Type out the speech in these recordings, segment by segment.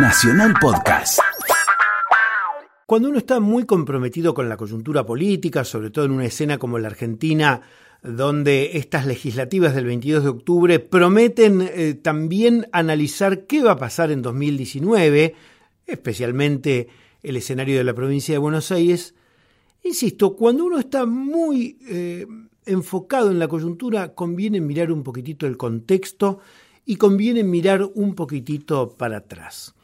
Nacional Podcast. Cuando uno está muy comprometido con la coyuntura política, sobre todo en una escena como la Argentina, donde estas legislativas del 22 de octubre prometen eh, también analizar qué va a pasar en 2019, especialmente el escenario de la provincia de Buenos Aires, insisto, cuando uno está muy eh, enfocado en la coyuntura, conviene mirar un poquitito el contexto y conviene mirar un poquitito para atrás.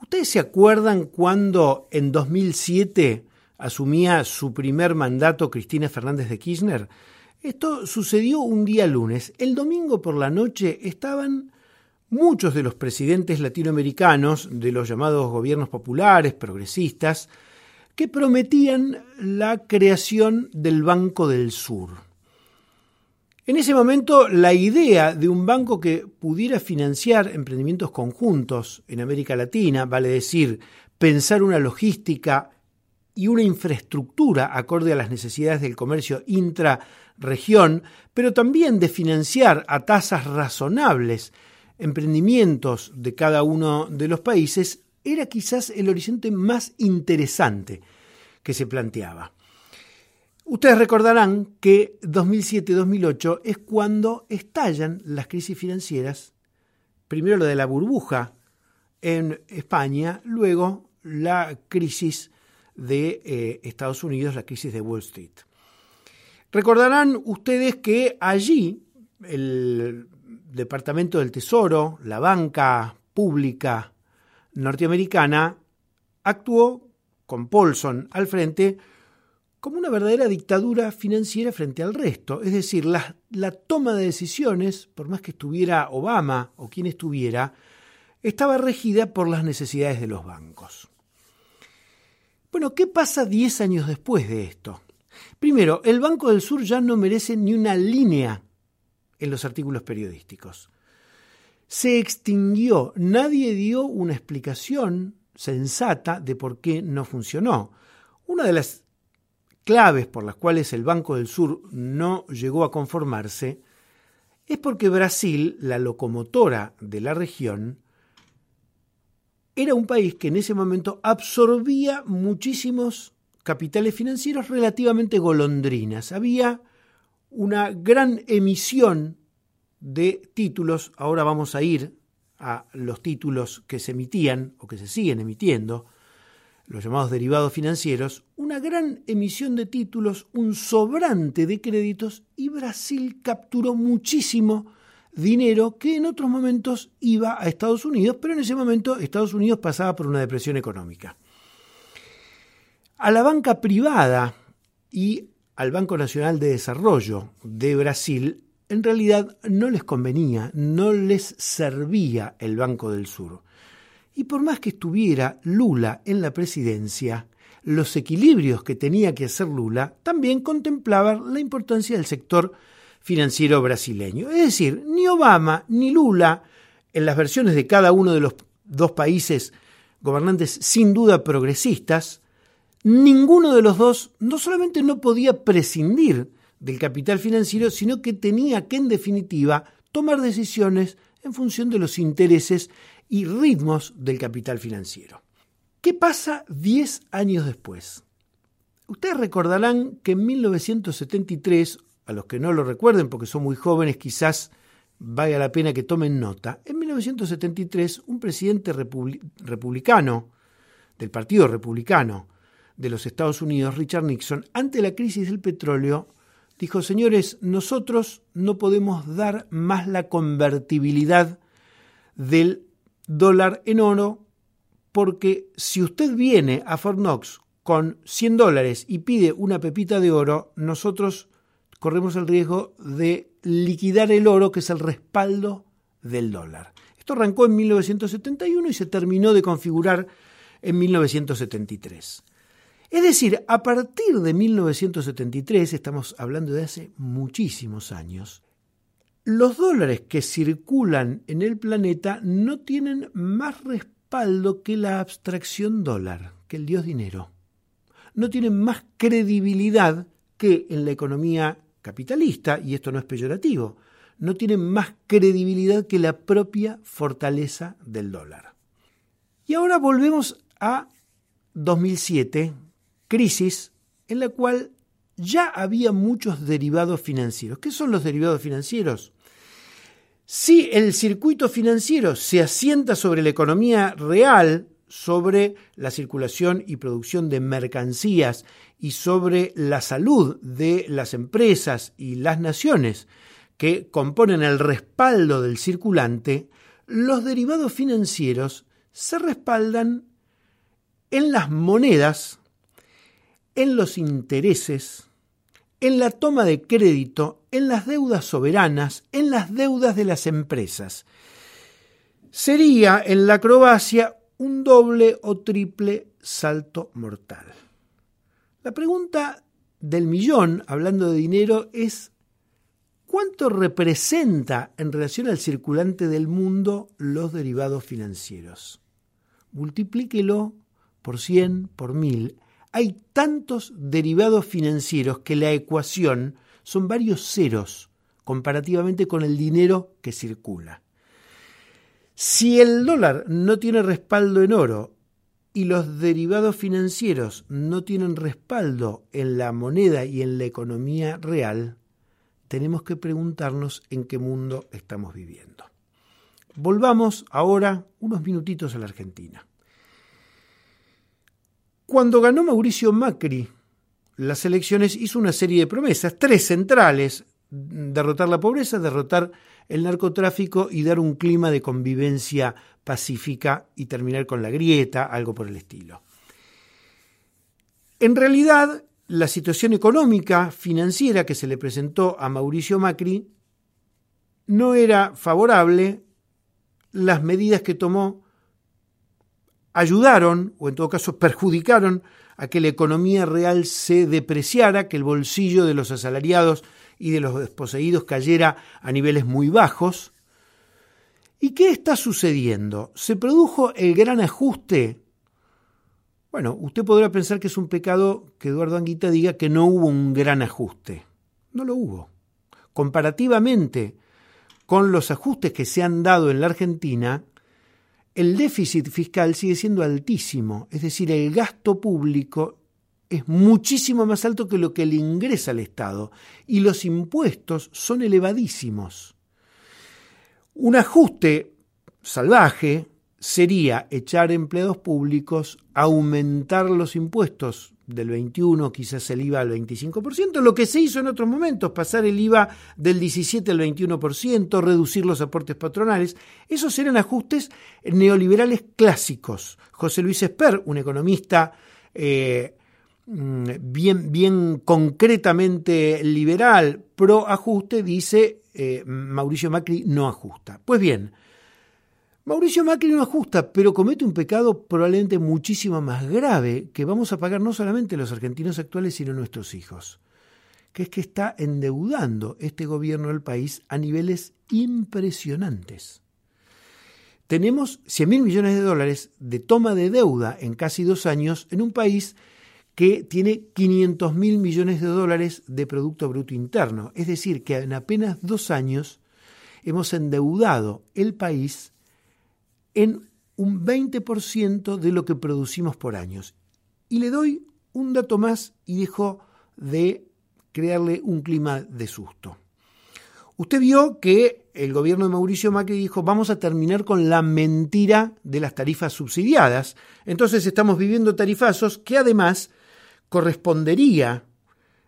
¿Ustedes se acuerdan cuando en 2007 asumía su primer mandato Cristina Fernández de Kirchner? Esto sucedió un día lunes. El domingo por la noche estaban muchos de los presidentes latinoamericanos de los llamados gobiernos populares, progresistas, que prometían la creación del Banco del Sur. En ese momento, la idea de un banco que pudiera financiar emprendimientos conjuntos en América Latina, vale decir, pensar una logística y una infraestructura acorde a las necesidades del comercio intra-región, pero también de financiar a tasas razonables emprendimientos de cada uno de los países, era quizás el horizonte más interesante que se planteaba. Ustedes recordarán que 2007-2008 es cuando estallan las crisis financieras, primero la de la burbuja en España, luego la crisis de eh, Estados Unidos, la crisis de Wall Street. Recordarán ustedes que allí el Departamento del Tesoro, la banca pública norteamericana, actuó con Paulson al frente como una verdadera dictadura financiera frente al resto. Es decir, la, toma de decisiones, por más que estuviera Obama o quien estuviera, estaba regida por las necesidades de los bancos. Bueno, ¿qué pasa 10 años después de esto? Primero, el Banco del Sur ya no merece ni una línea en los artículos periodísticos. Se extinguió, nadie dio una explicación sensata de por qué no funcionó. Una de las claves por las cuales el Banco del Sur no llegó a conformarse es porque Brasil, la locomotora de la región, era un país que en ese momento absorbía muchísimos capitales financieros relativamente golondrinas. Había una gran emisión de títulos, ahora vamos a ir a los títulos que se emitían o que se siguen emitiendo, los llamados derivados financieros, una gran emisión de títulos, un sobrante de créditos y Brasil capturó muchísimo dinero que en otros momentos iba a Estados Unidos, pero en ese momento Estados Unidos pasaba por una depresión económica. A la banca privada y al Banco Nacional de Desarrollo de Brasil en realidad no les convenía, no les servía el Banco del Sur. Y por más que estuviera Lula en la presidencia, los equilibrios que tenía que hacer Lula también contemplaban la importancia del sector financiero brasileño. Es decir, ni Obama ni Lula, en las versiones de cada uno de los dos países gobernantes sin duda progresistas, ninguno de los dos no solamente no podía prescindir del capital financiero, sino que tenía que, en definitiva, tomar decisiones en función de los intereses y ritmos del capital financiero. ¿Qué pasa 10 años después? Ustedes recordarán que en 1973, a los que no lo recuerden porque son muy jóvenes, quizás valga la pena que tomen nota, en 1973 un presidente republicano del Partido Republicano de los Estados Unidos, Richard Nixon, ante la crisis del petróleo, dijo, señores, nosotros no podemos dar más la convertibilidad del dólar en oro, porque si usted viene a Fort Knox con 100 dólares y pide una pepita de oro, nosotros corremos el riesgo de liquidar el oro, que es el respaldo del dólar. Esto arrancó en 1971 y se terminó de configurar en 1973. Es decir, a partir de 1973, estamos hablando de hace muchísimos años, los dólares que circulan en el planeta no tienen más respaldo que la abstracción dólar, que el dios dinero. No tienen más credibilidad que en la economía capitalista, y esto no es peyorativo, no tienen más credibilidad que la propia fortaleza del dólar. Y ahora volvemos a 2007, crisis en la cual ya había muchos derivados financieros. ¿Qué son los derivados financieros? Si el circuito financiero se asienta sobre la economía real, sobre la circulación y producción de mercancías y sobre la salud de las empresas y las naciones que componen el respaldo del circulante, los derivados financieros se respaldan en las monedas, en los intereses, en la toma de crédito, en las deudas soberanas, en las deudas de las empresas. Sería en la acrobacia un doble o triple salto mortal. La pregunta del millón, hablando de dinero, es ¿cuánto representa en relación al circulante del mundo los derivados financieros? Multiplíquelo por 100, por 1000. Hay tantos derivados financieros que la ecuación son varios ceros comparativamente con el dinero que circula. Si el dólar no tiene respaldo en oro y los derivados financieros no tienen respaldo en la moneda y en la economía real, tenemos que preguntarnos en qué mundo estamos viviendo. Volvamos ahora unos minutitos a la Argentina. Cuando ganó Mauricio Macri las elecciones hizo una serie de promesas, tres centrales, derrotar la pobreza, derrotar el narcotráfico y dar un clima de convivencia pacífica y terminar con la grieta, algo por el estilo. En realidad, la situación económica, financiera que se le presentó a Mauricio Macri no era favorable, las medidas que tomó ayudaron, o en todo caso perjudicaron, a que la economía real se depreciara, que el bolsillo de los asalariados y de los desposeídos cayera a niveles muy bajos. ¿Y qué está sucediendo? ¿Se produjo el gran ajuste? Bueno, usted podrá pensar que es un pecado que Eduardo Anguita diga que no hubo un gran ajuste. No lo hubo. Comparativamente con los ajustes que se han dado en la Argentina, el déficit fiscal sigue siendo altísimo, es decir, el gasto público es muchísimo más alto que lo que le ingresa al Estado y los impuestos son elevadísimos. Un ajuste salvaje sería echar empleados públicos, aumentar los impuestos del 21, quizás el IVA al 25%, lo que se hizo en otros momentos, pasar el IVA del 17 al 21%, reducir los aportes patronales, esos eran ajustes neoliberales clásicos. José Luis Esper, un economista eh, mm, bien, bien concretamente liberal, pro ajuste, dice eh, Mauricio Macri no ajusta. Pues bien, Mauricio Macri no ajusta, pero comete un pecado probablemente muchísimo más grave que vamos a pagar no solamente los argentinos actuales, sino nuestros hijos, que es que está endeudando este gobierno del país a niveles impresionantes. Tenemos 100 mil millones de dólares de toma de deuda en casi dos años en un país que tiene 500 mil millones de dólares de Producto Bruto Interno. Es decir, que en apenas dos años hemos endeudado el país en un 20% de lo que producimos por años. Y le doy un dato más y dejo de crearle un clima de susto. Usted vio que el gobierno de Mauricio Macri dijo vamos a terminar con la mentira de las tarifas subsidiadas. Entonces estamos viviendo tarifazos que además correspondería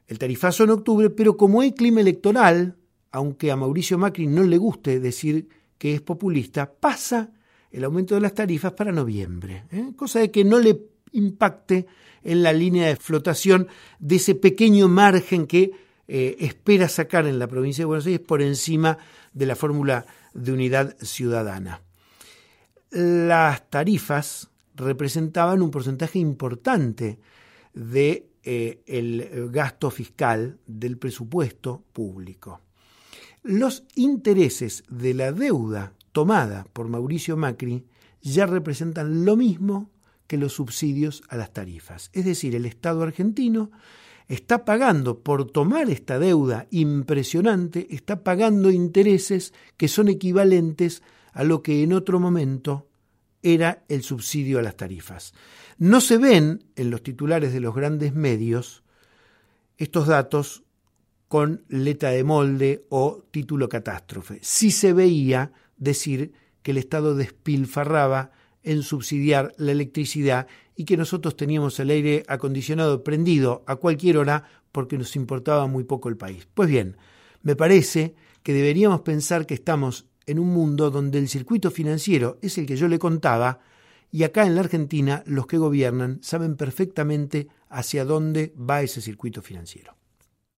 el tarifazo en octubre, pero como hay clima electoral, aunque a Mauricio Macri no le guste decir que es populista, pasa el aumento de las tarifas para noviembre, ¿eh? cosa de que no le impacte en la línea de flotación de ese pequeño margen que eh, espera sacar en la provincia de Buenos Aires por encima de la fórmula de unidad ciudadana. Las tarifas representaban un porcentaje importante de eh, el gasto fiscal del presupuesto público. Los intereses de la deuda tomada por Mauricio Macri ya representan lo mismo que los subsidios a las tarifas. Es decir, el Estado argentino está pagando por tomar esta deuda impresionante, está pagando intereses que son equivalentes a lo que en otro momento era el subsidio a las tarifas. No se ven en los titulares de los grandes medios estos datos con letra de molde o título catástrofe. Sí se veía decir que el Estado despilfarraba en subsidiar la electricidad y que nosotros teníamos el aire acondicionado prendido a cualquier hora porque nos importaba muy poco el país. Pues bien, me parece que deberíamos pensar que estamos en un mundo donde el circuito financiero es el que yo le contaba y acá en la Argentina los que gobiernan saben perfectamente hacia dónde va ese circuito financiero.